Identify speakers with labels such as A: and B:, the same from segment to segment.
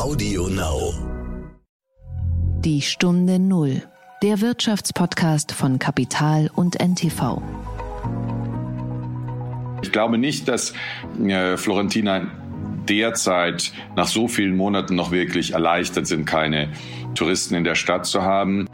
A: Audio Now.
B: Die Stunde Null. Der Wirtschaftspodcast von Kapital und NTV.
C: Ich glaube nicht, dass äh, Florentina derzeit nach so vielen Monaten noch wirklich erleichtert sind, keine Touristen in der Stadt zu haben.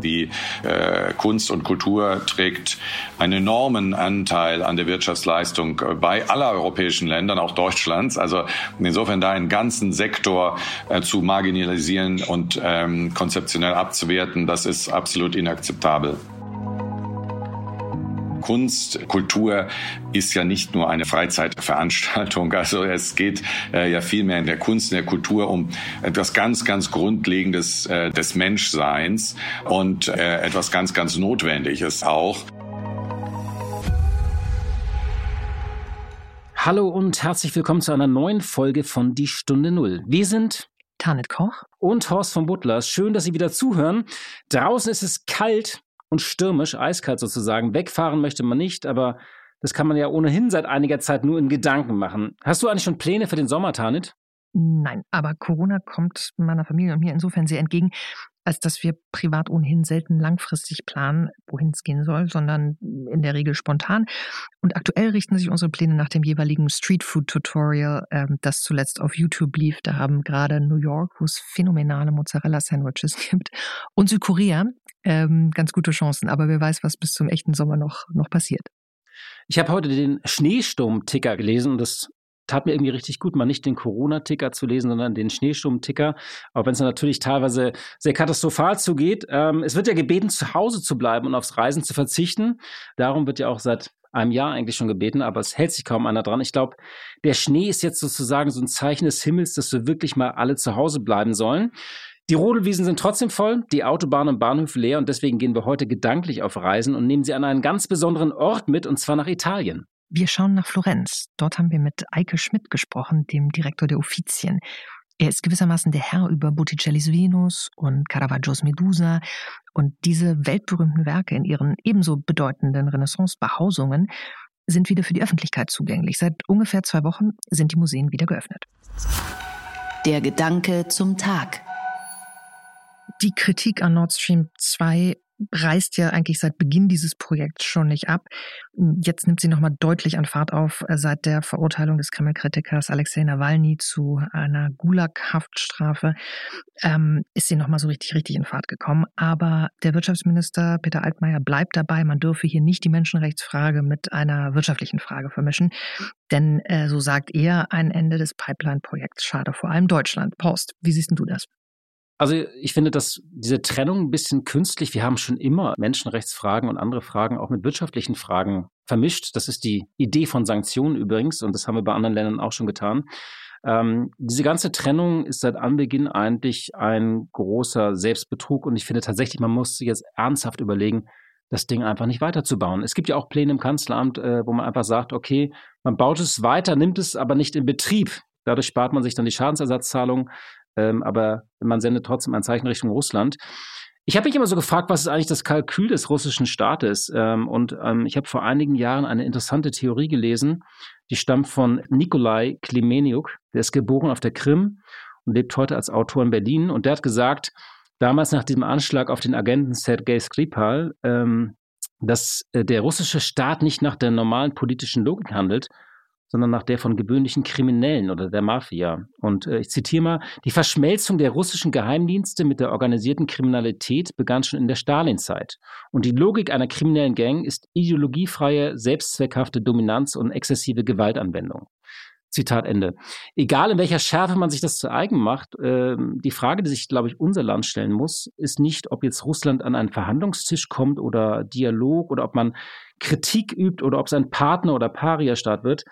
C: Die äh, Kunst und Kultur trägt einen enormen Anteil an der Wirtschaftsleistung bei aller europäischen Ländern, auch Deutschlands. Also insofern da einen ganzen Sektor äh, zu marginalisieren und ähm, konzeptionell abzuwerten, das ist absolut inakzeptabel. Kunst, Kultur ist ja nicht nur eine Freizeitveranstaltung. Also es geht äh, ja vielmehr in der Kunst, in der Kultur um etwas ganz, ganz Grundlegendes äh, des Menschseins und äh, etwas ganz, ganz Notwendiges auch.
D: Hallo und herzlich willkommen zu einer neuen Folge von Die Stunde Null. Wir sind
E: Tanit Koch
D: und Horst von Butlers. Schön, dass Sie wieder zuhören. Draußen ist es kalt und stürmisch, eiskalt sozusagen. Wegfahren möchte man nicht, aber das kann man ja ohnehin seit einiger Zeit nur in Gedanken machen. Hast du eigentlich schon Pläne für den Sommer, Tanit?
E: Nein, aber Corona kommt meiner Familie und mir insofern sehr entgegen, als dass wir privat ohnehin selten langfristig planen, wohin es gehen soll, sondern in der Regel spontan. Und aktuell richten sich unsere Pläne nach dem jeweiligen Streetfood-Tutorial, ähm, das zuletzt auf YouTube lief. Da haben gerade New York, wo es phänomenale Mozzarella-Sandwiches gibt, und Südkorea ähm, ganz gute Chancen. Aber wer weiß, was bis zum echten Sommer noch, noch passiert.
D: Ich habe heute den Schneesturm-Ticker gelesen und das tat mir irgendwie richtig gut, mal nicht den Corona-Ticker zu lesen, sondern den Schneesturm-Ticker. Auch wenn es natürlich teilweise sehr katastrophal zugeht. Ähm, es wird ja gebeten, zu Hause zu bleiben und aufs Reisen zu verzichten. Darum wird ja auch seit einem Jahr eigentlich schon gebeten, aber es hält sich kaum einer dran. Ich glaube, der Schnee ist jetzt sozusagen so ein Zeichen des Himmels, dass wir wirklich mal alle zu Hause bleiben sollen. Die Rodelwiesen sind trotzdem voll, die Autobahnen und Bahnhöfe leer und deswegen gehen wir heute gedanklich auf Reisen und nehmen sie an einen ganz besonderen Ort mit, und zwar nach Italien.
E: Wir schauen nach Florenz. Dort haben wir mit Eike Schmidt gesprochen, dem Direktor der Uffizien. Er ist gewissermaßen der Herr über Botticellis Venus und Caravaggios Medusa und diese weltberühmten Werke in ihren ebenso bedeutenden Renaissance-Behausungen sind wieder für die Öffentlichkeit zugänglich. Seit ungefähr zwei Wochen sind die Museen wieder geöffnet.
B: Der Gedanke zum Tag.
E: Die Kritik an Nord Stream 2 reißt ja eigentlich seit Beginn dieses Projekts schon nicht ab. Jetzt nimmt sie nochmal deutlich an Fahrt auf. Äh, seit der Verurteilung des Kreml-Kritikers Alexei Nawalny zu einer Gulag-Haftstrafe ähm, ist sie nochmal so richtig, richtig in Fahrt gekommen. Aber der Wirtschaftsminister Peter Altmaier bleibt dabei, man dürfe hier nicht die Menschenrechtsfrage mit einer wirtschaftlichen Frage vermischen. Denn, äh, so sagt er, ein Ende des Pipeline-Projekts schade vor allem Deutschland. Post, wie siehst du das?
D: Also ich finde, dass diese Trennung ein bisschen künstlich, wir haben schon immer Menschenrechtsfragen und andere Fragen auch mit wirtschaftlichen Fragen vermischt. Das ist die Idee von Sanktionen übrigens und das haben wir bei anderen Ländern auch schon getan. Ähm, diese ganze Trennung ist seit Anbeginn eigentlich ein großer Selbstbetrug und ich finde tatsächlich, man muss sich jetzt ernsthaft überlegen, das Ding einfach nicht weiterzubauen. Es gibt ja auch Pläne im Kanzleramt, äh, wo man einfach sagt, okay, man baut es weiter, nimmt es aber nicht in Betrieb. Dadurch spart man sich dann die Schadensersatzzahlung ähm, aber man sendet trotzdem ein Zeichen Richtung Russland. Ich habe mich immer so gefragt, was ist eigentlich das Kalkül des russischen Staates? Ähm, und ähm, ich habe vor einigen Jahren eine interessante Theorie gelesen, die stammt von Nikolai Klimeniuk, der ist geboren auf der Krim und lebt heute als Autor in Berlin. Und der hat gesagt, damals nach diesem Anschlag auf den Agenten Sergei Skripal, ähm, dass äh, der russische Staat nicht nach der normalen politischen Logik handelt, sondern nach der von gewöhnlichen Kriminellen oder der Mafia. Und äh, ich zitiere mal, die Verschmelzung der russischen Geheimdienste mit der organisierten Kriminalität begann schon in der Stalinzeit. Und die Logik einer kriminellen Gang ist ideologiefreie, selbstzweckhafte Dominanz und exzessive Gewaltanwendung. Zitat Ende. Egal in welcher Schärfe man sich das zu eigen macht, äh, die Frage, die sich, glaube ich, unser Land stellen muss, ist nicht, ob jetzt Russland an einen Verhandlungstisch kommt oder Dialog oder ob man Kritik übt oder ob es ein Partner oder Paria-Staat wird,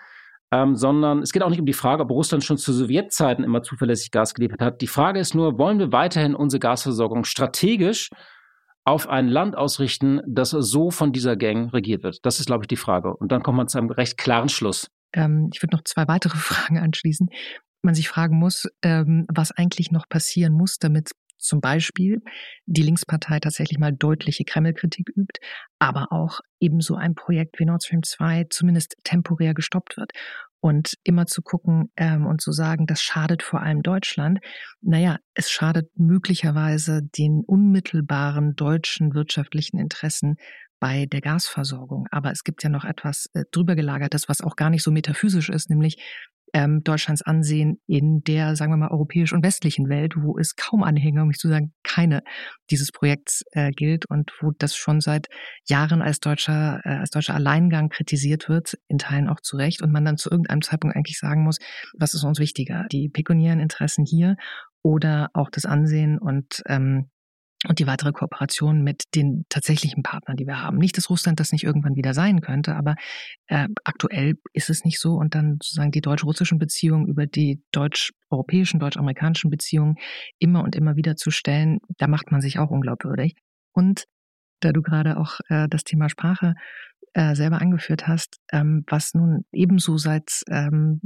D: ähm, sondern es geht auch nicht um die Frage, ob Russland schon zu Sowjetzeiten immer zuverlässig Gas geliefert hat. Die Frage ist nur, wollen wir weiterhin unsere Gasversorgung strategisch auf ein Land ausrichten, das so von dieser Gang regiert wird? Das ist, glaube ich, die Frage. Und dann kommt man zu einem recht klaren Schluss.
E: Ähm, ich würde noch zwei weitere Fragen anschließen. Man sich fragen muss, ähm, was eigentlich noch passieren muss, damit zum Beispiel die Linkspartei tatsächlich mal deutliche Kreml-Kritik übt, aber auch ebenso ein Projekt wie Nord Stream 2 zumindest temporär gestoppt wird. Und immer zu gucken ähm, und zu sagen, das schadet vor allem Deutschland. Naja, es schadet möglicherweise den unmittelbaren deutschen wirtschaftlichen Interessen bei der Gasversorgung. Aber es gibt ja noch etwas äh, drüber gelagertes, was auch gar nicht so metaphysisch ist, nämlich ähm, Deutschlands Ansehen in der, sagen wir mal, europäisch und westlichen Welt, wo es kaum Anhänger, um nicht zu sagen keine dieses Projekts äh, gilt und wo das schon seit Jahren als deutscher, äh, als deutscher Alleingang kritisiert wird, in Teilen auch zu Recht, und man dann zu irgendeinem Zeitpunkt eigentlich sagen muss, was ist uns wichtiger, die pekuniären Interessen hier oder auch das Ansehen und ähm, und die weitere Kooperation mit den tatsächlichen Partnern, die wir haben. Nicht, dass Russland das nicht irgendwann wieder sein könnte, aber äh, aktuell ist es nicht so. Und dann sozusagen die deutsch-russischen Beziehungen über die deutsch-europäischen, deutsch-amerikanischen Beziehungen immer und immer wieder zu stellen, da macht man sich auch unglaubwürdig. Und da du gerade auch äh, das Thema Sprache äh, selber angeführt hast, ähm, was nun ebenso seit ähm,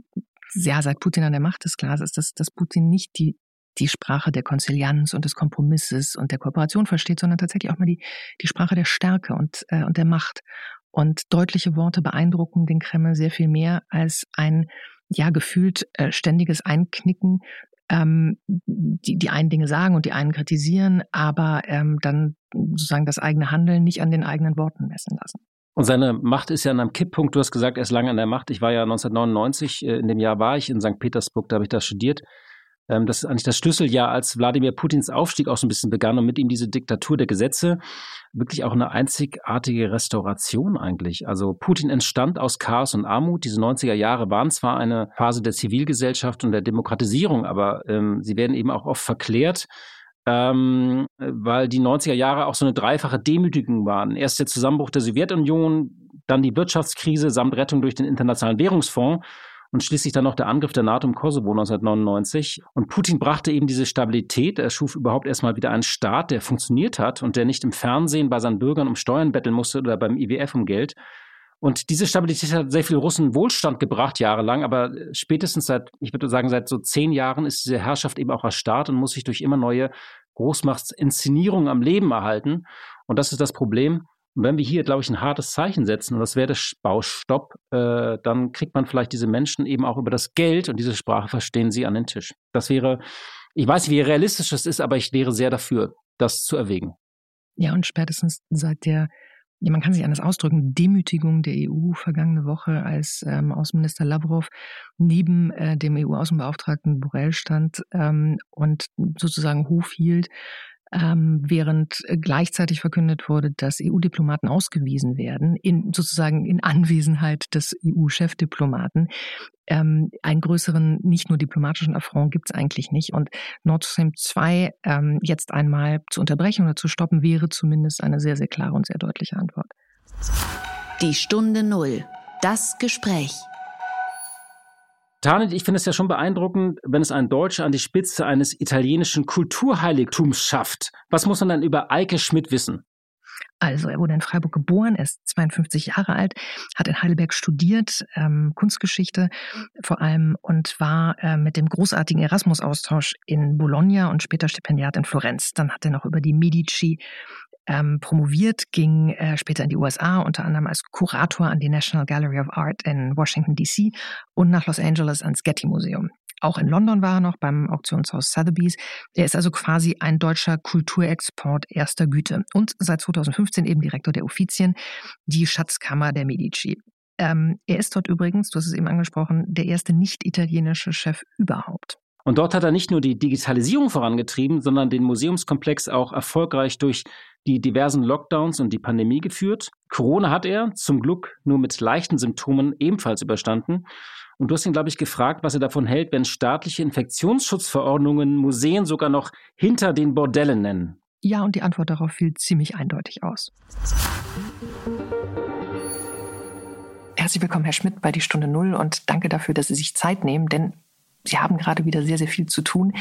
E: ja, seit Putin an der Macht ist, klar ist, dass, dass Putin nicht die die Sprache der Konzilianz und des Kompromisses und der Kooperation versteht, sondern tatsächlich auch mal die, die Sprache der Stärke und, äh, und der Macht. Und deutliche Worte beeindrucken den Kreml sehr viel mehr als ein, ja, gefühlt äh, ständiges Einknicken. Ähm, die, die einen Dinge sagen und die einen kritisieren, aber ähm, dann sozusagen das eigene Handeln nicht an den eigenen Worten messen lassen.
D: Und seine Macht ist ja an einem Kipppunkt. Du hast gesagt, er ist lange an der Macht. Ich war ja 1999, äh, in dem Jahr war ich in St. Petersburg, da habe ich da studiert. Ähm, das ist eigentlich das Schlüsseljahr, als Wladimir Putins Aufstieg auch so ein bisschen begann und mit ihm diese Diktatur der Gesetze. Wirklich auch eine einzigartige Restauration eigentlich. Also Putin entstand aus Chaos und Armut. Diese 90er Jahre waren zwar eine Phase der Zivilgesellschaft und der Demokratisierung, aber ähm, sie werden eben auch oft verklärt. Ähm, weil die 90er Jahre auch so eine dreifache Demütigung waren. Erst der Zusammenbruch der Sowjetunion, dann die Wirtschaftskrise samt Rettung durch den Internationalen Währungsfonds und schließlich dann noch der Angriff der NATO im Kosovo 1999. Und Putin brachte eben diese Stabilität. Er schuf überhaupt erstmal wieder einen Staat, der funktioniert hat und der nicht im Fernsehen bei seinen Bürgern um Steuern betteln musste oder beim IWF um Geld. Und diese Stabilität hat sehr viel Russen Wohlstand gebracht, jahrelang, aber spätestens seit, ich würde sagen, seit so zehn Jahren ist diese Herrschaft eben auch erstarrt und muss sich durch immer neue Großmachtsinszenierungen am Leben erhalten. Und das ist das Problem. Und wenn wir hier, glaube ich, ein hartes Zeichen setzen, und das wäre der Baustopp, äh, dann kriegt man vielleicht diese Menschen eben auch über das Geld und diese Sprache verstehen sie an den Tisch. Das wäre, ich weiß, wie realistisch das ist, aber ich wäre sehr dafür, das zu erwägen.
E: Ja, und spätestens seit der, ja, man kann sich anders ausdrücken, Demütigung der EU vergangene Woche, als ähm, Außenminister Lavrov neben äh, dem EU-Außenbeauftragten Borrell stand ähm, und sozusagen Hof hielt, ähm, während gleichzeitig verkündet wurde, dass EU-Diplomaten ausgewiesen werden, in, sozusagen in Anwesenheit des EU-Chefdiplomaten. Ähm, einen größeren, nicht nur diplomatischen Affront gibt es eigentlich nicht. Und Nord Stream 2 ähm, jetzt einmal zu unterbrechen oder zu stoppen, wäre zumindest eine sehr, sehr klare und sehr deutliche Antwort.
B: Die Stunde Null. Das Gespräch.
D: Tanit, ich finde es ja schon beeindruckend, wenn es ein Deutscher an die Spitze eines italienischen Kulturheiligtums schafft. Was muss man dann über Eike Schmidt wissen?
E: Also er wurde in Freiburg geboren, er ist 52 Jahre alt, hat in Heidelberg studiert, ähm, Kunstgeschichte vor allem und war äh, mit dem großartigen Erasmus-Austausch in Bologna und später Stipendiat in Florenz. Dann hat er noch über die Medici ähm, promoviert, ging äh, später in die USA, unter anderem als Kurator an die National Gallery of Art in Washington, D.C. und nach Los Angeles ans Getty Museum. Auch in London war er noch beim Auktionshaus Sotheby's. Er ist also quasi ein deutscher Kulturexport erster Güte und seit 2015 eben Direktor der Uffizien, die Schatzkammer der Medici. Ähm, er ist dort übrigens, du hast es eben angesprochen, der erste nicht-italienische Chef überhaupt.
D: Und dort hat er nicht nur die Digitalisierung vorangetrieben, sondern den Museumskomplex auch erfolgreich durch die diversen Lockdowns und die Pandemie geführt. Corona hat er zum Glück nur mit leichten Symptomen ebenfalls überstanden. Und du hast ihn, glaube ich, gefragt, was er davon hält, wenn staatliche Infektionsschutzverordnungen Museen sogar noch hinter den Bordellen nennen.
E: Ja, und die Antwort darauf fiel ziemlich eindeutig aus. Herzlich willkommen, Herr Schmidt, bei Die Stunde Null und danke dafür, dass Sie sich Zeit nehmen, denn Sie haben gerade wieder sehr, sehr viel zu tun.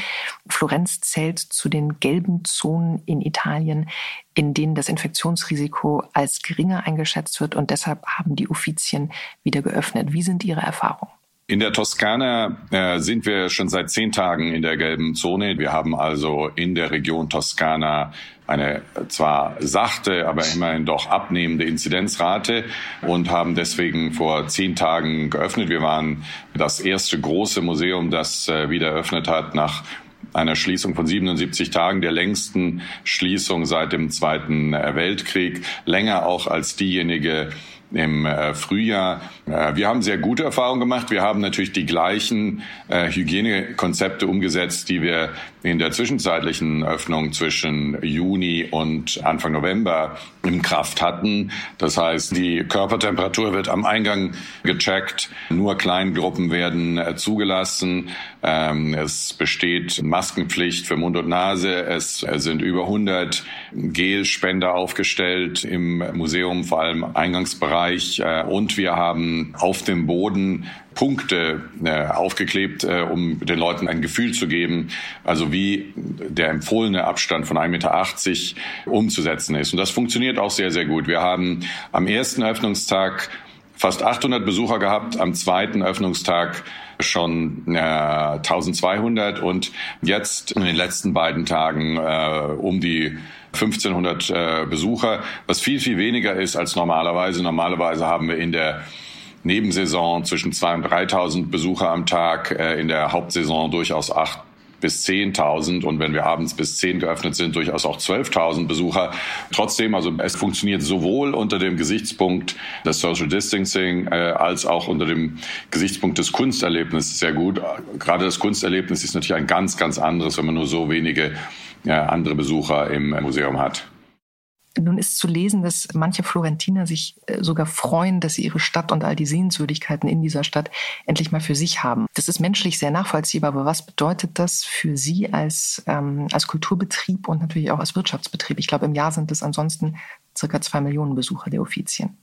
E: Florenz zählt zu den gelben Zonen in Italien, in denen das Infektionsrisiko als geringer eingeschätzt wird und deshalb haben die Uffizien wieder geöffnet. Wie sind Ihre Erfahrungen?
C: In der Toskana äh, sind wir schon seit zehn Tagen in der gelben Zone. Wir haben also in der Region Toskana eine zwar sachte, aber immerhin doch abnehmende Inzidenzrate und haben deswegen vor zehn Tagen geöffnet. Wir waren das erste große Museum, das äh, wieder eröffnet hat nach einer Schließung von 77 Tagen, der längsten Schließung seit dem Zweiten äh, Weltkrieg, länger auch als diejenige im äh, Frühjahr. Äh, wir haben sehr gute Erfahrungen gemacht. Wir haben natürlich die gleichen äh, Hygienekonzepte umgesetzt, die wir in der zwischenzeitlichen Öffnung zwischen Juni und Anfang November in Kraft hatten. Das heißt, die Körpertemperatur wird am Eingang gecheckt, nur Kleingruppen werden zugelassen. Ähm, es besteht Maskenpflicht für Mund und Nase. Es sind über 100 Gelspender aufgestellt im Museum, vor allem Eingangsbereich. Und wir haben auf dem Boden Punkte äh, aufgeklebt, äh, um den Leuten ein Gefühl zu geben, also wie der empfohlene Abstand von 1,80 Meter umzusetzen ist. Und das funktioniert auch sehr, sehr gut. Wir haben am ersten Öffnungstag fast 800 Besucher gehabt, am zweiten Öffnungstag schon äh, 1200 und jetzt in den letzten beiden Tagen äh, um die 1500 äh, Besucher, was viel, viel weniger ist als normalerweise. Normalerweise haben wir in der Nebensaison zwischen 2.000 und 3.000 Besucher am Tag, äh, in der Hauptsaison durchaus 8.000 bis 10.000 und wenn wir abends bis 10 geöffnet sind, durchaus auch 12.000 Besucher. Trotzdem, also es funktioniert sowohl unter dem Gesichtspunkt des Social Distancing äh, als auch unter dem Gesichtspunkt des Kunsterlebnisses sehr gut. Gerade das Kunsterlebnis ist natürlich ein ganz, ganz anderes, wenn man nur so wenige äh, andere Besucher im Museum hat.
E: Nun ist zu lesen, dass manche Florentiner sich äh, sogar freuen, dass sie ihre Stadt und all die Sehenswürdigkeiten in dieser Stadt endlich mal für sich haben. Das ist menschlich sehr nachvollziehbar, aber was bedeutet das für Sie als, ähm, als Kulturbetrieb und natürlich auch als Wirtschaftsbetrieb? Ich glaube, im Jahr sind es ansonsten circa zwei Millionen Besucher der Offizien.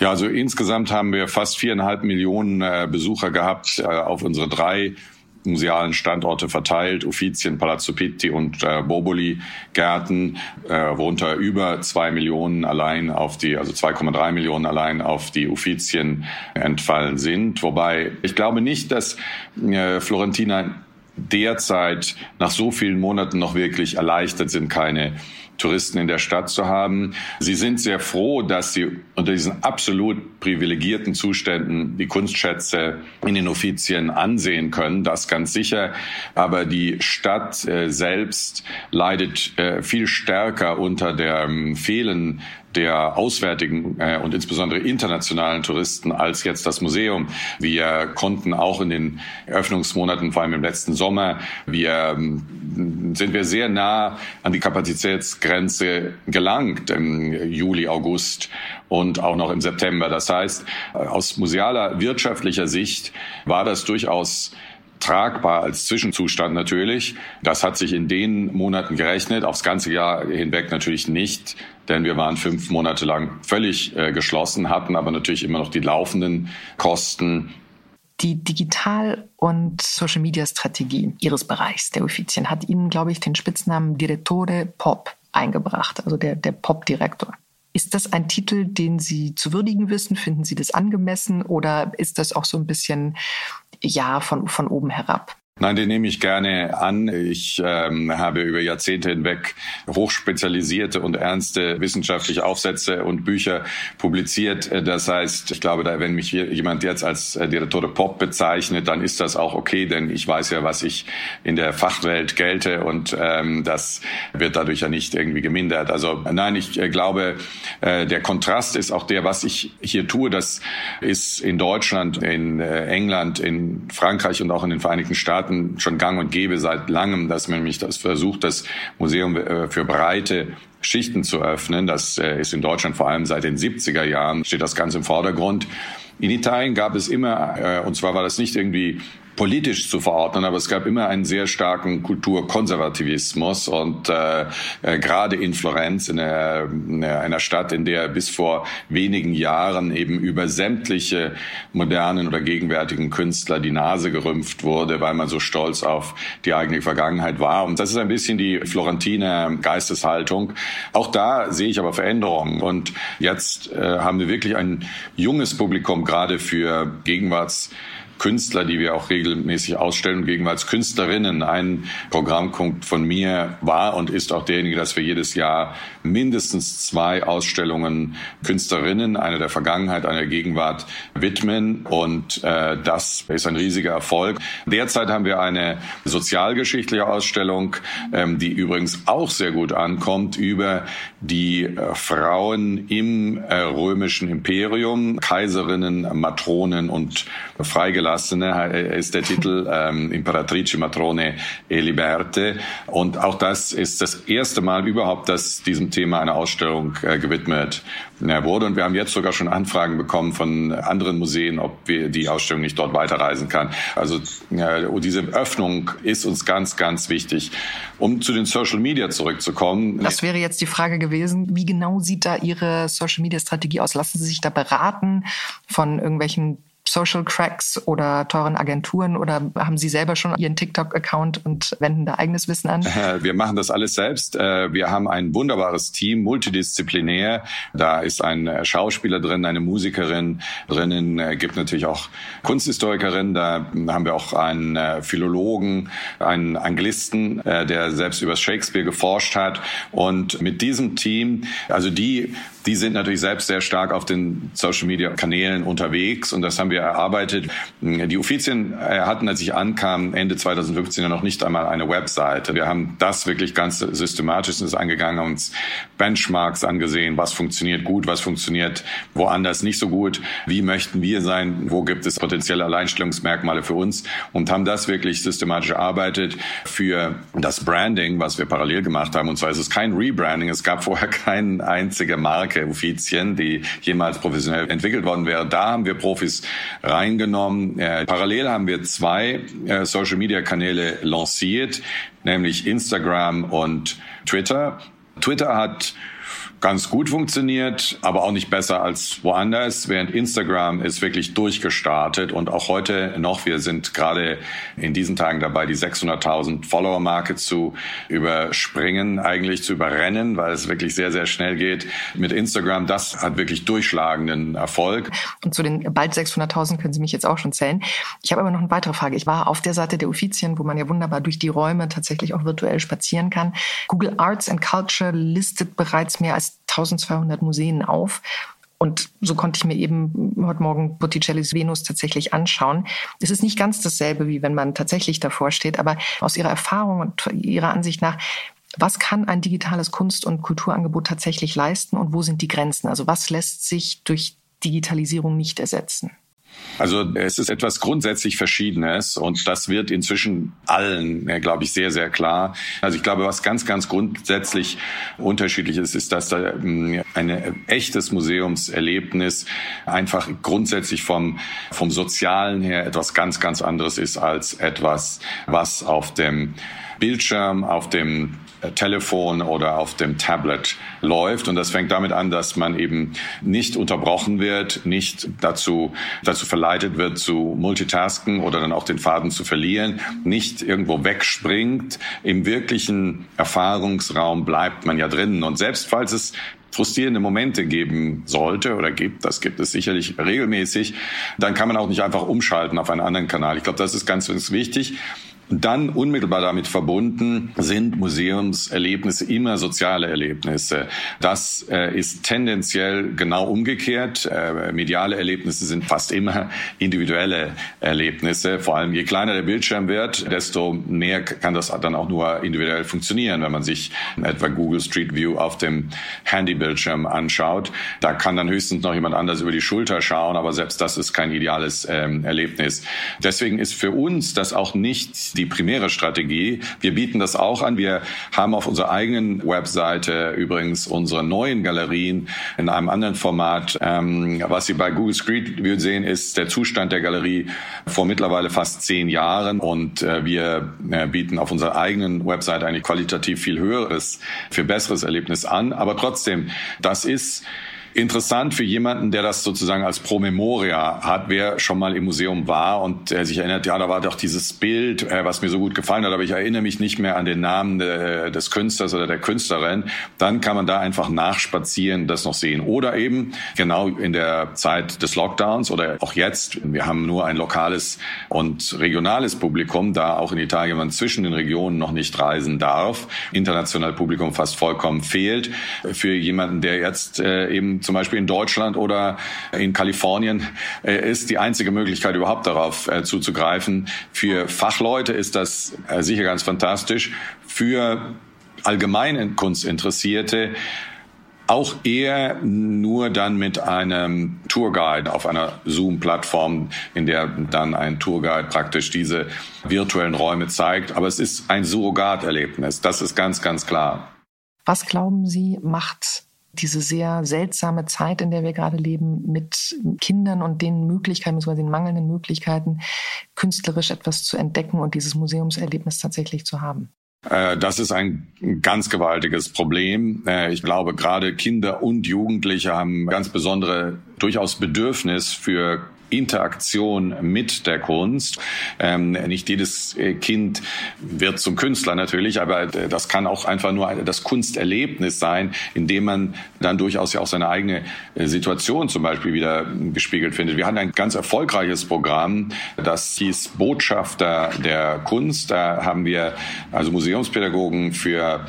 C: Ja, also insgesamt haben wir fast viereinhalb Millionen äh, Besucher gehabt äh, auf unsere drei musealen Standorte verteilt, Uffizien, Palazzo Pitti und äh, Boboli-Gärten, äh, worunter über zwei Millionen allein auf die, also 2,3 Millionen allein auf die Uffizien entfallen sind. Wobei ich glaube nicht, dass äh, Florentina derzeit nach so vielen Monaten noch wirklich erleichtert sind, keine Touristen in der Stadt zu haben. Sie sind sehr froh, dass sie unter diesen absolut privilegierten Zuständen die Kunstschätze in den Offizien ansehen können. Das ganz sicher. Aber die Stadt äh, selbst leidet äh, viel stärker unter dem Fehlen der auswärtigen äh, und insbesondere internationalen Touristen als jetzt das Museum. Wir konnten auch in den Eröffnungsmonaten, vor allem im letzten Sommer, wir, ähm, sind wir sehr nah an die Kapazitätsgrenze gelangt im Juli, August und auch noch im September. Das heißt, aus musealer wirtschaftlicher Sicht war das durchaus tragbar als Zwischenzustand natürlich. Das hat sich in den Monaten gerechnet, aufs ganze Jahr hinweg natürlich nicht, denn wir waren fünf Monate lang völlig äh, geschlossen, hatten aber natürlich immer noch die laufenden Kosten.
E: Die Digital- und Social-Media-Strategie Ihres Bereichs, der Uffizien, hat Ihnen, glaube ich, den Spitznamen Direttore Pop eingebracht, also der, der Pop-Direktor. Ist das ein Titel, den Sie zu würdigen wissen? Finden Sie das angemessen oder ist das auch so ein bisschen ja von, von oben herab?
C: Nein, den nehme ich gerne an. Ich ähm, habe über Jahrzehnte hinweg hochspezialisierte und ernste wissenschaftliche Aufsätze und Bücher publiziert. Das heißt, ich glaube, da, wenn mich jemand jetzt als äh, Direttore Pop bezeichnet, dann ist das auch okay, denn ich weiß ja, was ich in der Fachwelt gelte und ähm, das wird dadurch ja nicht irgendwie gemindert. Also nein, ich äh, glaube, äh, der Kontrast ist auch der, was ich hier tue. Das ist in Deutschland, in äh, England, in Frankreich und auch in den Vereinigten Staaten Staaten schon gang und gäbe seit langem, dass man nämlich das versucht, das Museum äh, für breite Schichten zu öffnen. Das äh, ist in Deutschland vor allem seit den 70er Jahren, steht das ganz im Vordergrund. In Italien gab es immer, äh, und zwar war das nicht irgendwie politisch zu verordnen, aber es gab immer einen sehr starken Kulturkonservativismus und äh, äh, gerade in Florenz, in einer, in einer Stadt, in der bis vor wenigen Jahren eben über sämtliche modernen oder gegenwärtigen Künstler die Nase gerümpft wurde, weil man so stolz auf die eigene Vergangenheit war. Und das ist ein bisschen die Florentiner Geisteshaltung. Auch da sehe ich aber Veränderungen. Und jetzt äh, haben wir wirklich ein junges Publikum, gerade für Gegenwarts Künstler, die wir auch regelmäßig ausstellen, gegenwärtig Künstlerinnen. Ein Programmpunkt von mir war und ist auch derjenige, dass wir jedes Jahr mindestens zwei Ausstellungen Künstlerinnen, eine der Vergangenheit, eine der Gegenwart widmen. Und äh, das ist ein riesiger Erfolg. Derzeit haben wir eine sozialgeschichtliche Ausstellung, ähm, die übrigens auch sehr gut ankommt, über die äh, Frauen im äh, römischen Imperium, Kaiserinnen, Matronen und Freigelassene äh, ist der Titel ähm, Imperatrice Matrone e Liberte. Und auch das ist das erste Mal überhaupt, dass diesem Thema eine Ausstellung äh, gewidmet äh, wurde. Und wir haben jetzt sogar schon Anfragen bekommen von anderen Museen, ob wir die Ausstellung nicht dort weiterreisen kann. Also äh, diese Öffnung ist uns ganz, ganz wichtig. Um zu den Social Media zurückzukommen.
E: Das wäre jetzt die Frage gewesen. Wie genau sieht da Ihre Social Media Strategie aus? Lassen Sie sich da beraten von irgendwelchen Social Cracks oder teuren Agenturen oder haben Sie selber schon Ihren TikTok-Account und wenden da eigenes Wissen an?
C: Wir machen das alles selbst. Äh, wir haben ein wunderbares Team, multidisziplinär. Da ist ein Schauspieler drin, eine Musikerin drinnen, äh, gibt natürlich auch Kunsthistorikerin. Da haben wir auch einen äh, Philologen, einen Anglisten, der selbst über Shakespeare geforscht hat. Und mit diesem Team, also die die sind natürlich selbst sehr stark auf den Social-Media-Kanälen unterwegs und das haben wir erarbeitet. Die Uffizien äh, hatten, als ich ankam, Ende 2015 ja noch nicht einmal eine Webseite. Wir haben das wirklich ganz systematisch angegangen, haben uns Benchmarks angesehen, was funktioniert gut, was funktioniert woanders nicht so gut, wie möchten wir sein, wo gibt es potenzielle Alleinstellungsmerkmale für uns und haben das wirklich systematisch erarbeitet für das Branding, was wir parallel gemacht haben. Und zwar ist es kein Rebranding, es gab vorher keine einzige Marke Uffizien, die jemals professionell entwickelt worden wäre. Da haben wir Profis reingenommen. Äh, parallel haben wir zwei äh, Social-Media-Kanäle lanciert, nämlich Instagram und Twitter. Twitter hat ganz gut funktioniert, aber auch nicht besser als woanders, während Instagram ist wirklich durchgestartet und auch heute noch, wir sind gerade in diesen Tagen dabei, die 600.000 Follower-Marke zu überspringen, eigentlich zu überrennen, weil es wirklich sehr, sehr schnell geht mit Instagram. Das hat wirklich durchschlagenden Erfolg.
E: Und zu den bald 600.000 können Sie mich jetzt auch schon zählen. Ich habe aber noch eine weitere Frage. Ich war auf der Seite der Uffizien, wo man ja wunderbar durch die Räume tatsächlich auch virtuell spazieren kann. Google Arts and Culture listet bereits mehr als 1200 Museen auf. Und so konnte ich mir eben heute Morgen Botticellis Venus tatsächlich anschauen. Es ist nicht ganz dasselbe, wie wenn man tatsächlich davor steht, aber aus Ihrer Erfahrung und Ihrer Ansicht nach, was kann ein digitales Kunst- und Kulturangebot tatsächlich leisten und wo sind die Grenzen? Also was lässt sich durch Digitalisierung nicht ersetzen?
C: Also es ist etwas grundsätzlich Verschiedenes und das wird inzwischen allen, glaube ich, sehr, sehr klar. Also ich glaube, was ganz, ganz grundsätzlich unterschiedlich ist, ist, dass da ähm, ein echtes Museumserlebnis einfach grundsätzlich vom, vom Sozialen her etwas ganz, ganz anderes ist als etwas, was auf dem Bildschirm, auf dem Telefon oder auf dem Tablet läuft. Und das fängt damit an, dass man eben nicht unterbrochen wird, nicht dazu, dazu verleitet wird zu multitasken oder dann auch den Faden zu verlieren, nicht irgendwo wegspringt. Im wirklichen Erfahrungsraum bleibt man ja drinnen. Und selbst falls es frustrierende Momente geben sollte oder gibt, das gibt es sicherlich regelmäßig, dann kann man auch nicht einfach umschalten auf einen anderen Kanal. Ich glaube, das ist ganz, ganz wichtig. Dann unmittelbar damit verbunden sind Museumserlebnisse immer soziale Erlebnisse. Das äh, ist tendenziell genau umgekehrt. Äh, mediale Erlebnisse sind fast immer individuelle Erlebnisse. Vor allem je kleiner der Bildschirm wird, desto mehr kann das dann auch nur individuell funktionieren. Wenn man sich etwa Google Street View auf dem Handybildschirm anschaut, da kann dann höchstens noch jemand anders über die Schulter schauen, aber selbst das ist kein ideales ähm, Erlebnis. Deswegen ist für uns das auch nicht die primäre Strategie. Wir bieten das auch an. Wir haben auf unserer eigenen Webseite übrigens unsere neuen Galerien in einem anderen Format. Ähm, was Sie bei Google Street View sehen, ist der Zustand der Galerie vor mittlerweile fast zehn Jahren. Und äh, wir äh, bieten auf unserer eigenen Webseite eigentlich qualitativ viel höheres, viel besseres Erlebnis an. Aber trotzdem, das ist interessant für jemanden, der das sozusagen als Promemoria hat, wer schon mal im Museum war und äh, sich erinnert, ja, da war doch dieses Bild, äh, was mir so gut gefallen hat, aber ich erinnere mich nicht mehr an den Namen de, des Künstlers oder der Künstlerin, dann kann man da einfach nachspazieren, das noch sehen. Oder eben genau in der Zeit des Lockdowns oder auch jetzt, wir haben nur ein lokales und regionales Publikum, da auch in Italien man zwischen den Regionen noch nicht reisen darf, international Publikum fast vollkommen fehlt. Für jemanden, der jetzt äh, eben zum Beispiel in Deutschland oder in Kalifornien äh, ist, die einzige Möglichkeit überhaupt darauf äh, zuzugreifen. Für Fachleute ist das äh, sicher ganz fantastisch. Für allgemein Kunstinteressierte auch eher nur dann mit einem Tourguide auf einer Zoom-Plattform, in der dann ein Tourguide praktisch diese virtuellen Räume zeigt. Aber es ist ein Surrogaterlebnis. Das ist ganz, ganz klar.
E: Was glauben Sie, macht diese sehr seltsame Zeit, in der wir gerade leben, mit Kindern und den Möglichkeiten, beziehungsweise den mangelnden Möglichkeiten, künstlerisch etwas zu entdecken und dieses Museumserlebnis tatsächlich zu haben?
C: Äh, das ist ein ganz gewaltiges Problem. Äh, ich glaube, gerade Kinder und Jugendliche haben ganz besondere durchaus Bedürfnis für Interaktion mit der Kunst. Ähm, nicht jedes äh, Kind wird zum Künstler natürlich, aber äh, das kann auch einfach nur das Kunsterlebnis sein, in dem man dann durchaus ja auch seine eigene äh, Situation zum Beispiel wieder gespiegelt findet. Wir hatten ein ganz erfolgreiches Programm, das hieß Botschafter der Kunst. Da haben wir also Museumspädagogen für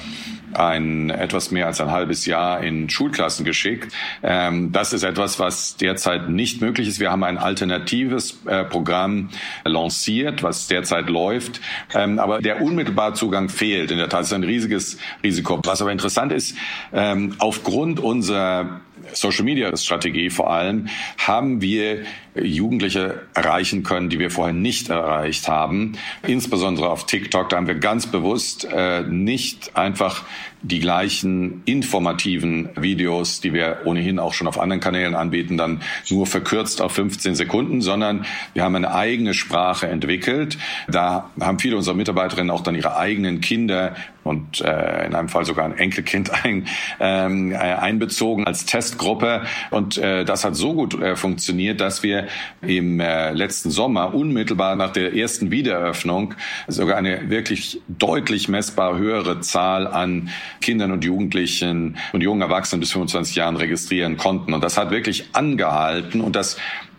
C: ein etwas mehr als ein halbes Jahr in Schulklassen geschickt. Ähm, das ist etwas, was derzeit nicht möglich ist. Wir haben ein alternatives äh, Programm lanciert, was derzeit läuft. Ähm, aber der unmittelbare Zugang fehlt. In der Tat ist ein riesiges Risiko. Was aber interessant ist, ähm, aufgrund unserer Social Media Strategie vor allem, haben wir Jugendliche erreichen können, die wir vorher nicht erreicht haben. Insbesondere auf TikTok, da haben wir ganz bewusst äh, nicht einfach die gleichen informativen Videos, die wir ohnehin auch schon auf anderen Kanälen anbieten, dann nur verkürzt auf 15 Sekunden, sondern wir haben eine eigene Sprache entwickelt. Da haben viele unserer Mitarbeiterinnen auch dann ihre eigenen Kinder und äh, in einem Fall sogar ein Enkelkind ein, ähm, äh, einbezogen als Testgruppe. Und äh, das hat so gut äh, funktioniert, dass wir im äh, letzten Sommer unmittelbar nach der ersten Wiedereröffnung sogar eine wirklich deutlich messbar höhere Zahl an Kindern und Jugendlichen und jungen Erwachsenen bis 25 Jahren registrieren konnten. Und das hat wirklich angehalten und das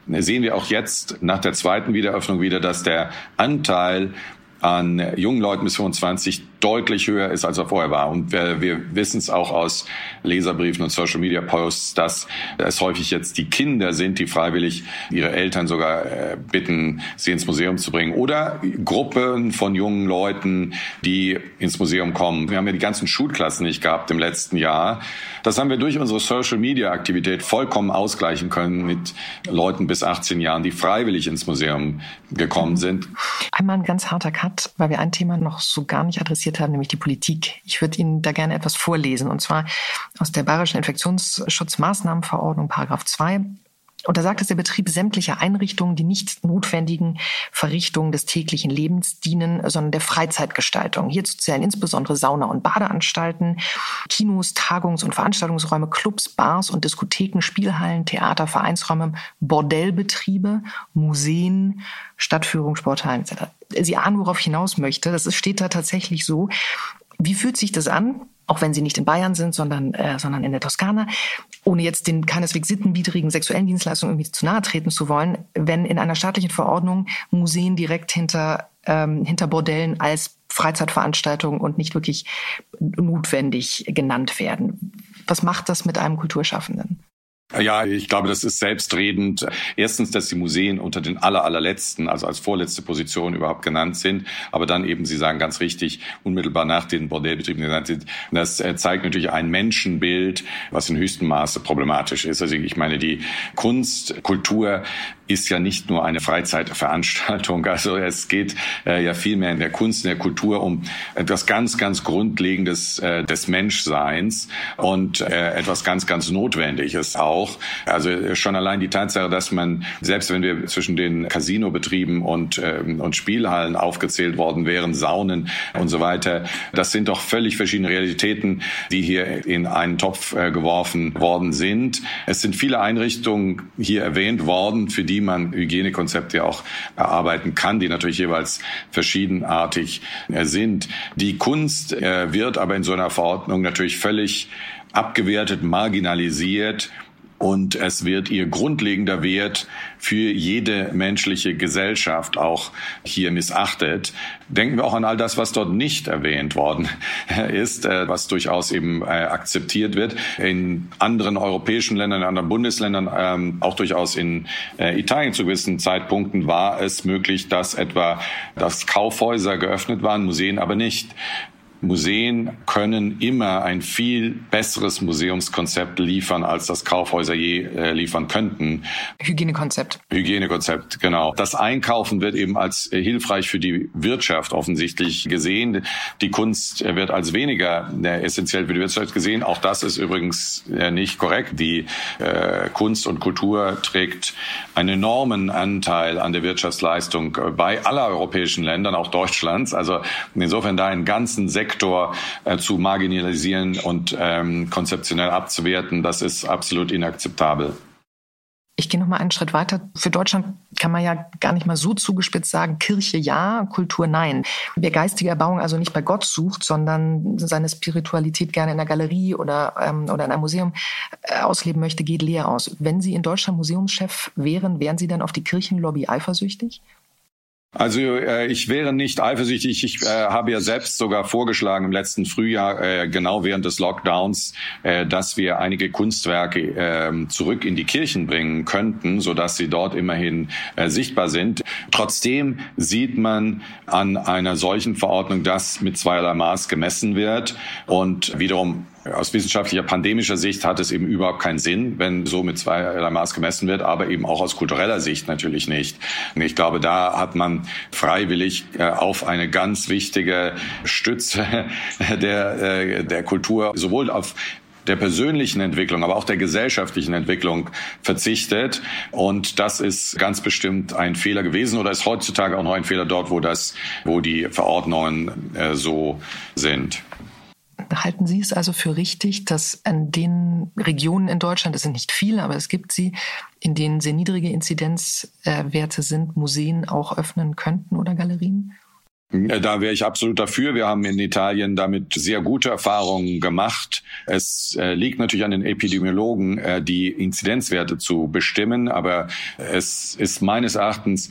C: sehen wir auch jetzt nach der zweiten Wiedereröffnung wieder, dass der Anteil an jungen Leuten bis 25 deutlich höher ist, als er vorher war. Und wir, wir wissen es auch aus Leserbriefen und Social Media Posts, dass es häufig jetzt die Kinder sind, die freiwillig ihre Eltern sogar äh, bitten, sie ins Museum zu bringen. Oder Gruppen von jungen Leuten, die ins Museum kommen. Wir haben ja die ganzen Schulklassen nicht gehabt im letzten Jahr. Das haben wir durch unsere Social Media Aktivität vollkommen ausgleichen können mit Leuten bis 18 Jahren, die freiwillig ins Museum gekommen sind.
E: Einmal ein ganz harter Cut, weil wir ein Thema noch so gar nicht adressiert haben, nämlich die Politik. Ich würde Ihnen da gerne etwas vorlesen, und zwar aus der Bayerischen Infektionsschutzmaßnahmenverordnung, Paragraph 2. Und da sagt es der Betrieb sämtliche Einrichtungen, die nicht notwendigen Verrichtungen des täglichen Lebens dienen, sondern der Freizeitgestaltung. Hierzu zählen insbesondere Sauna- und Badeanstalten, Kinos, Tagungs- und Veranstaltungsräume, Clubs, Bars und Diskotheken, Spielhallen, Theater, Vereinsräume, Bordellbetriebe, Museen, Stadtführung, Sporthallen etc. Sie ahnen, worauf ich hinaus möchte. Das steht da tatsächlich so. Wie fühlt sich das an? auch wenn sie nicht in Bayern sind, sondern, äh, sondern in der Toskana, ohne jetzt den keineswegs sittenwidrigen sexuellen Dienstleistungen irgendwie zu nahe treten zu wollen, wenn in einer staatlichen Verordnung Museen direkt hinter, ähm, hinter Bordellen als Freizeitveranstaltung und nicht wirklich notwendig genannt werden. Was macht das mit einem Kulturschaffenden?
C: Ja, ich glaube, das ist selbstredend. Erstens, dass die Museen unter den aller, allerletzten, also als vorletzte Position überhaupt genannt sind. Aber dann eben, Sie sagen ganz richtig, unmittelbar nach den Bordellbetrieben genannt sind. Das äh, zeigt natürlich ein Menschenbild, was in höchstem Maße problematisch ist. Also ich meine, die Kunst, Kultur ist ja nicht nur eine Freizeitveranstaltung. Also es geht äh, ja vielmehr in der Kunst, in der Kultur um etwas ganz, ganz Grundlegendes äh, des Menschseins und äh, etwas ganz, ganz Notwendiges auch auch. Also schon allein die Tatsache, dass man, selbst wenn wir zwischen den Casino-Betrieben und, äh, und Spielhallen aufgezählt worden wären, Saunen und so weiter, das sind doch völlig verschiedene Realitäten, die hier in einen Topf äh, geworfen worden sind. Es sind viele Einrichtungen hier erwähnt worden, für die man Hygienekonzepte auch erarbeiten kann, die natürlich jeweils verschiedenartig äh, sind. Die Kunst äh, wird aber in so einer Verordnung natürlich völlig abgewertet, marginalisiert und es wird ihr grundlegender Wert für jede menschliche Gesellschaft auch hier missachtet. Denken wir auch an all das, was dort nicht erwähnt worden ist, äh, was durchaus eben äh, akzeptiert wird. In anderen europäischen Ländern, in anderen Bundesländern, ähm, auch durchaus in äh, Italien zu gewissen Zeitpunkten war es möglich, dass etwa dass Kaufhäuser geöffnet waren, Museen aber nicht. Museen können immer ein viel besseres Museumskonzept liefern, als das Kaufhäuser je äh, liefern könnten.
E: Hygienekonzept.
C: Hygienekonzept, genau. Das Einkaufen wird eben als äh, hilfreich für die Wirtschaft offensichtlich gesehen. Die Kunst äh, wird als weniger äh, essentiell für die Wirtschaft gesehen. Auch das ist übrigens äh, nicht korrekt. Die Kunst und Kultur trägt einen enormen Anteil an der Wirtschaftsleistung bei aller europäischen Ländern, auch Deutschlands. Also insofern da einen ganzen Sektor Sektor äh, zu marginalisieren und ähm, konzeptionell abzuwerten, das ist absolut inakzeptabel.
E: Ich gehe noch mal einen Schritt weiter. Für Deutschland kann man ja gar nicht mal so zugespitzt sagen, Kirche ja, Kultur nein. Wer geistige Erbauung also nicht bei Gott sucht, sondern seine Spiritualität gerne in einer Galerie oder, ähm, oder in einem Museum äh, ausleben möchte, geht leer aus. Wenn Sie in Deutschland Museumschef wären, wären Sie dann auf die Kirchenlobby eifersüchtig?
C: Also äh, ich wäre nicht eifersüchtig. Ich äh, habe ja selbst sogar vorgeschlagen im letzten Frühjahr, äh, genau während des Lockdowns, äh, dass wir einige Kunstwerke äh, zurück in die Kirchen bringen könnten, so dass sie dort immerhin äh, sichtbar sind. Trotzdem sieht man an einer solchen Verordnung, dass mit zweierlei Maß gemessen wird und wiederum aus wissenschaftlicher pandemischer Sicht hat es eben überhaupt keinen Sinn, wenn so mit zweierlei Maß gemessen wird, aber eben auch aus kultureller Sicht natürlich nicht. Und ich glaube, da hat man freiwillig äh, auf eine ganz wichtige Stütze der, äh, der Kultur sowohl auf der persönlichen Entwicklung, aber auch der gesellschaftlichen Entwicklung verzichtet. Und das ist ganz bestimmt ein Fehler gewesen oder ist heutzutage auch noch ein Fehler dort, wo das, wo die Verordnungen äh, so sind.
E: Halten Sie es also für richtig, dass an den Regionen in Deutschland, es sind nicht viele, aber es gibt sie, in denen sehr niedrige Inzidenzwerte sind, Museen auch öffnen könnten oder Galerien?
C: Da wäre ich absolut dafür. Wir haben in Italien damit sehr gute Erfahrungen gemacht. Es äh, liegt natürlich an den Epidemiologen, äh, die Inzidenzwerte zu bestimmen, aber es ist meines Erachtens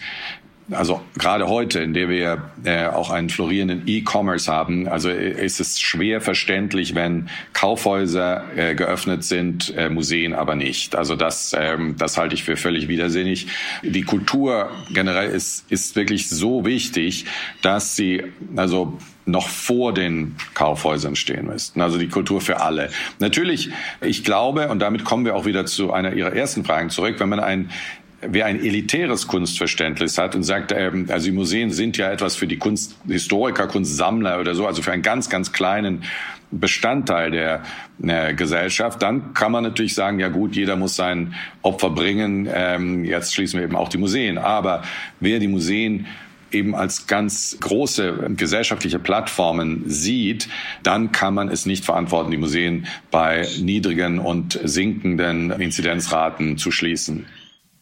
C: also gerade heute, in der wir äh, auch einen florierenden E-Commerce haben, also äh, ist es schwer verständlich, wenn Kaufhäuser äh, geöffnet sind, äh, Museen aber nicht. Also das, ähm, das halte ich für völlig widersinnig. Die Kultur generell ist, ist wirklich so wichtig, dass sie also noch vor den Kaufhäusern stehen müssten. Also die Kultur für alle. Natürlich, ich glaube, und damit kommen wir auch wieder zu einer Ihrer ersten Fragen zurück, wenn man ein wer ein elitäres Kunstverständnis hat und sagt, ähm, also die Museen sind ja etwas für die Kunsthistoriker, Kunstsammler oder so, also für einen ganz, ganz kleinen Bestandteil der äh, Gesellschaft, dann kann man natürlich sagen, ja gut, jeder muss sein Opfer bringen. Ähm, jetzt schließen wir eben auch die Museen. Aber wer die Museen eben als ganz große gesellschaftliche Plattformen sieht, dann kann man es nicht verantworten, die Museen bei niedrigen und sinkenden Inzidenzraten zu schließen.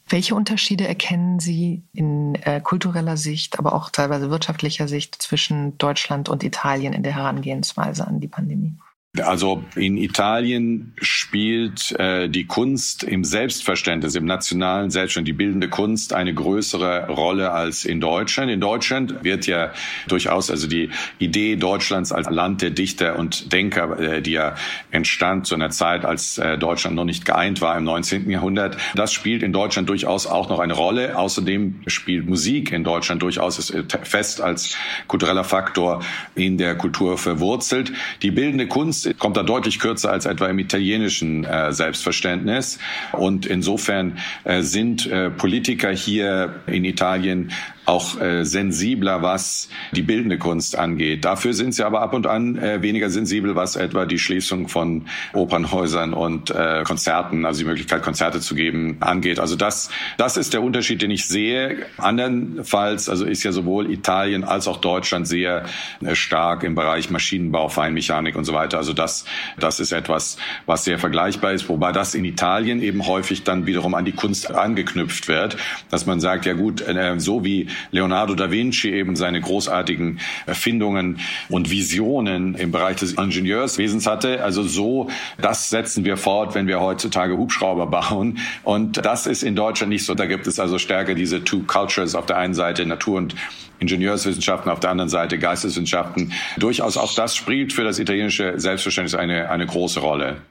E: Welche Unterschiede erkennen Sie in äh, kultureller Sicht, aber auch teilweise wirtschaftlicher Sicht zwischen Deutschland und Italien in der Herangehensweise an die Pandemie?
C: Also in Italien spielt äh, die Kunst im Selbstverständnis, im nationalen Selbstverständnis, die bildende Kunst eine größere Rolle als in Deutschland. In Deutschland wird ja durchaus, also die Idee Deutschlands als Land der Dichter und Denker, äh, die ja entstand zu einer Zeit, als äh, Deutschland noch nicht geeint war im 19. Jahrhundert, das spielt in Deutschland durchaus auch noch eine Rolle. Außerdem spielt Musik in Deutschland durchaus äh, fest als kultureller Faktor in der Kultur verwurzelt. Die bildende Kunst kommt da deutlich kürzer als etwa im italienischen äh, Selbstverständnis. Und insofern äh, sind äh, Politiker hier in Italien auch äh, sensibler, was die bildende Kunst angeht. Dafür sind sie aber ab und an äh, weniger sensibel, was etwa die Schließung von Opernhäusern und äh, Konzerten, also die Möglichkeit, Konzerte zu geben, angeht. Also das, das ist der Unterschied, den ich sehe. Andernfalls, also ist ja sowohl Italien als auch Deutschland sehr äh, stark im Bereich Maschinenbau, Feinmechanik und so weiter. Also das, das ist etwas, was sehr vergleichbar ist, wobei das in Italien eben häufig dann wiederum an die Kunst angeknüpft wird, dass man sagt, ja gut, äh, so wie Leonardo da Vinci eben seine großartigen Erfindungen und Visionen im Bereich des Ingenieurswesens hatte, also so, das setzen wir fort, wenn wir heutzutage Hubschrauber bauen. Und das ist in Deutschland nicht so. Da gibt es also stärker diese Two Cultures auf der einen Seite Natur und Ingenieurswissenschaften, auf der anderen Seite Geisteswissenschaften. Durchaus auch das spielt für das italienische Selbstverständnis eine, eine große Rolle.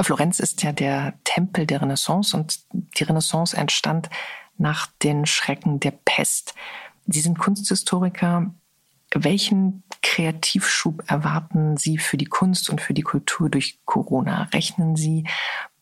E: Florenz ist ja der Tempel der Renaissance und die Renaissance entstand nach den Schrecken der Pest. Sie sind Kunsthistoriker. Welchen Kreativschub erwarten Sie für die Kunst und für die Kultur durch Corona? Rechnen Sie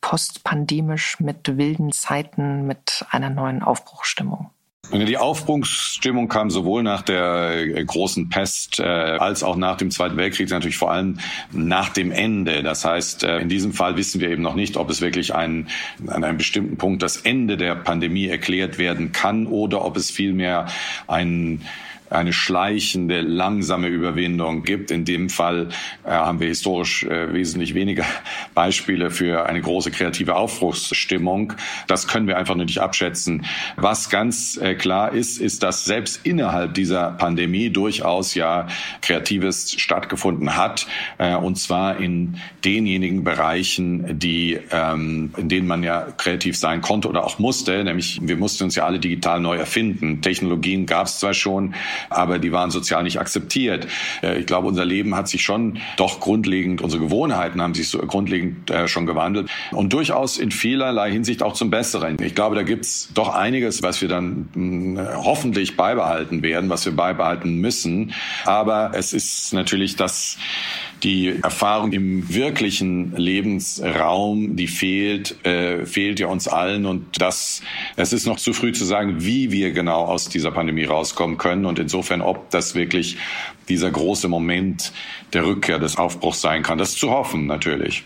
E: postpandemisch mit wilden Zeiten, mit einer neuen Aufbruchsstimmung?
C: Die Aufbruchsstimmung kam sowohl nach der äh, großen Pest äh, als auch nach dem Zweiten Weltkrieg, natürlich vor allem nach dem Ende. Das heißt, äh, in diesem Fall wissen wir eben noch nicht, ob es wirklich ein, an einem bestimmten Punkt das Ende der Pandemie erklärt werden kann oder ob es vielmehr ein eine schleichende, langsame Überwindung gibt. In dem Fall äh, haben wir historisch äh, wesentlich weniger Beispiele für eine große kreative Aufbruchsstimmung. Das können wir einfach nur nicht abschätzen. Was ganz äh, klar ist, ist, dass selbst innerhalb dieser Pandemie durchaus ja Kreatives stattgefunden hat, äh, und zwar in denjenigen Bereichen, die, ähm, in denen man ja kreativ sein konnte oder auch musste, nämlich wir mussten uns ja alle digital neu erfinden. Technologien gab es zwar schon, aber die waren sozial nicht akzeptiert. Äh, ich glaube, unser Leben hat sich schon doch grundlegend, unsere Gewohnheiten haben sich so grundlegend äh, schon gewandelt und durchaus in vielerlei Hinsicht auch zum Besseren. Ich glaube, da gibt's doch einiges, was wir dann hm, hoffentlich beibehalten werden, was wir beibehalten müssen. Aber es ist natürlich das die Erfahrung im wirklichen Lebensraum, die fehlt, äh, fehlt ja uns allen. Und das, es ist noch zu früh zu sagen, wie wir genau aus dieser Pandemie rauskommen können. Und insofern, ob das wirklich dieser große Moment der Rückkehr des Aufbruchs sein kann, das zu hoffen natürlich.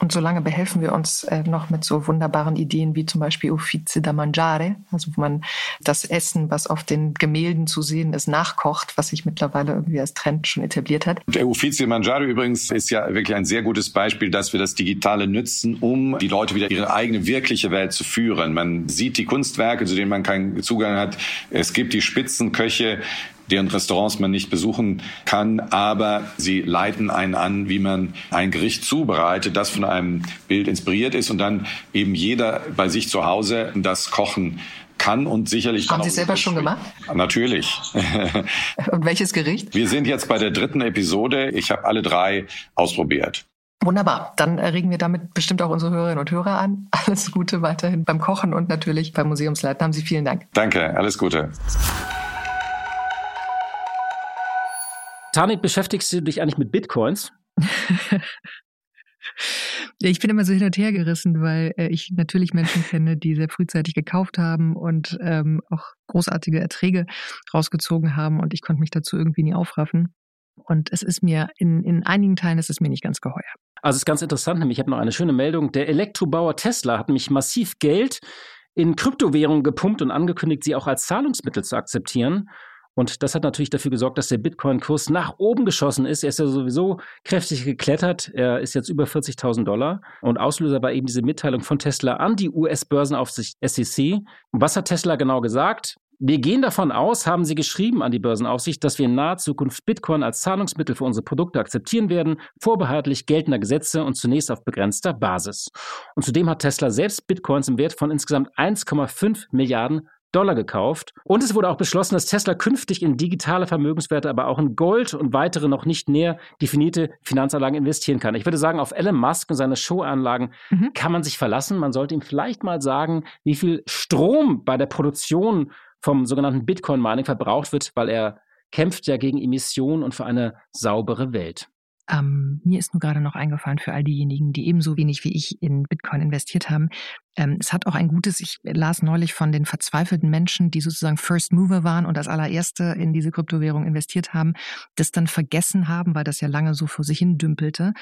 E: Und solange behelfen wir uns äh, noch mit so wunderbaren Ideen wie zum Beispiel Uffizi da Mangiare, also wo man das Essen, was auf den Gemälden zu sehen ist, nachkocht, was sich mittlerweile irgendwie als Trend schon etabliert hat.
C: Der Uffizi Mangiare übrigens ist ja wirklich ein sehr gutes Beispiel, dass wir das Digitale nützen, um die Leute wieder ihre eigene wirkliche Welt zu führen. Man sieht die Kunstwerke, zu denen man keinen Zugang hat. Es gibt die Spitzenköche, deren Restaurants man nicht besuchen kann, aber sie leiten einen an, wie man ein Gericht zubereitet, das von einem Bild inspiriert ist und dann eben jeder bei sich zu Hause das kochen kann und sicherlich.
E: Haben Sie selber schon gemacht?
C: Natürlich.
E: und welches Gericht?
C: Wir sind jetzt bei der dritten Episode. Ich habe alle drei ausprobiert.
E: Wunderbar. Dann regen wir damit bestimmt auch unsere Hörerinnen und Hörer an. Alles Gute weiterhin beim Kochen und natürlich beim Museumsleiten. Haben Sie vielen Dank.
C: Danke. Alles Gute.
D: Tanit, beschäftigst du dich eigentlich mit Bitcoins?
E: Ja, ich bin immer so hin und her gerissen, weil äh, ich natürlich Menschen kenne, die sehr frühzeitig gekauft haben und ähm, auch großartige Erträge rausgezogen haben und ich konnte mich dazu irgendwie nie aufraffen. Und es ist mir in, in einigen Teilen ist es mir nicht ganz geheuer.
D: Also es ist ganz interessant, nämlich ich habe noch eine schöne Meldung. Der Elektrobauer Tesla hat nämlich massiv Geld in Kryptowährungen gepumpt und angekündigt, sie auch als Zahlungsmittel zu akzeptieren. Und das hat natürlich dafür gesorgt, dass der Bitcoin-Kurs nach oben geschossen ist. Er ist ja sowieso kräftig geklettert. Er ist jetzt über 40.000 Dollar. Und Auslöser war eben diese Mitteilung von Tesla an die US-Börsenaufsicht SEC. Und was hat Tesla genau gesagt? Wir gehen davon aus, haben sie geschrieben an die Börsenaufsicht, dass wir in naher Zukunft Bitcoin als Zahlungsmittel für unsere Produkte akzeptieren werden, vorbehaltlich geltender Gesetze und zunächst auf begrenzter Basis. Und zudem hat Tesla selbst Bitcoins im Wert von insgesamt 1,5 Milliarden Dollar gekauft. Und es wurde auch beschlossen, dass Tesla künftig in digitale Vermögenswerte, aber auch in Gold und weitere noch nicht näher definierte Finanzanlagen investieren kann. Ich würde sagen, auf Elon Musk und seine Showanlagen mhm. kann man sich verlassen. Man sollte ihm vielleicht mal sagen, wie viel Strom bei der Produktion vom sogenannten Bitcoin-Mining verbraucht wird, weil er kämpft ja gegen Emissionen und für eine saubere Welt.
E: Ähm, mir ist nur gerade noch eingefallen für all diejenigen, die ebenso wenig wie ich in Bitcoin investiert haben. Ähm, es hat auch ein gutes, ich las neulich von den verzweifelten Menschen, die sozusagen First Mover waren und als allererste in diese Kryptowährung investiert haben, das dann vergessen haben, weil das ja lange so vor sich hin dümpelte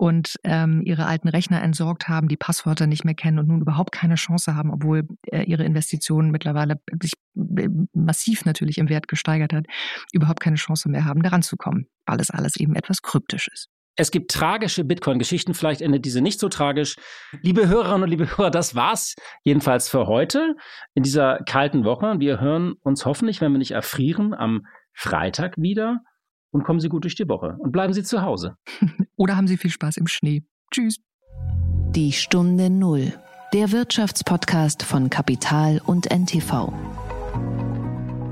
E: und ähm, ihre alten Rechner entsorgt haben, die Passwörter nicht mehr kennen und nun überhaupt keine Chance haben, obwohl äh, ihre Investition mittlerweile sich äh, massiv natürlich im Wert gesteigert hat, überhaupt keine Chance mehr haben, daran zu kommen, weil es alles eben etwas kryptisch ist.
D: Es gibt tragische Bitcoin-Geschichten, vielleicht endet diese nicht so tragisch. Liebe Hörerinnen und liebe Hörer, das war's jedenfalls für heute in dieser kalten Woche. Wir hören uns hoffentlich, wenn wir nicht erfrieren, am Freitag wieder und kommen Sie gut durch die Woche und bleiben Sie zu Hause.
E: Oder haben Sie viel Spaß im Schnee. Tschüss.
B: Die Stunde Null, der Wirtschaftspodcast von Kapital und NTV.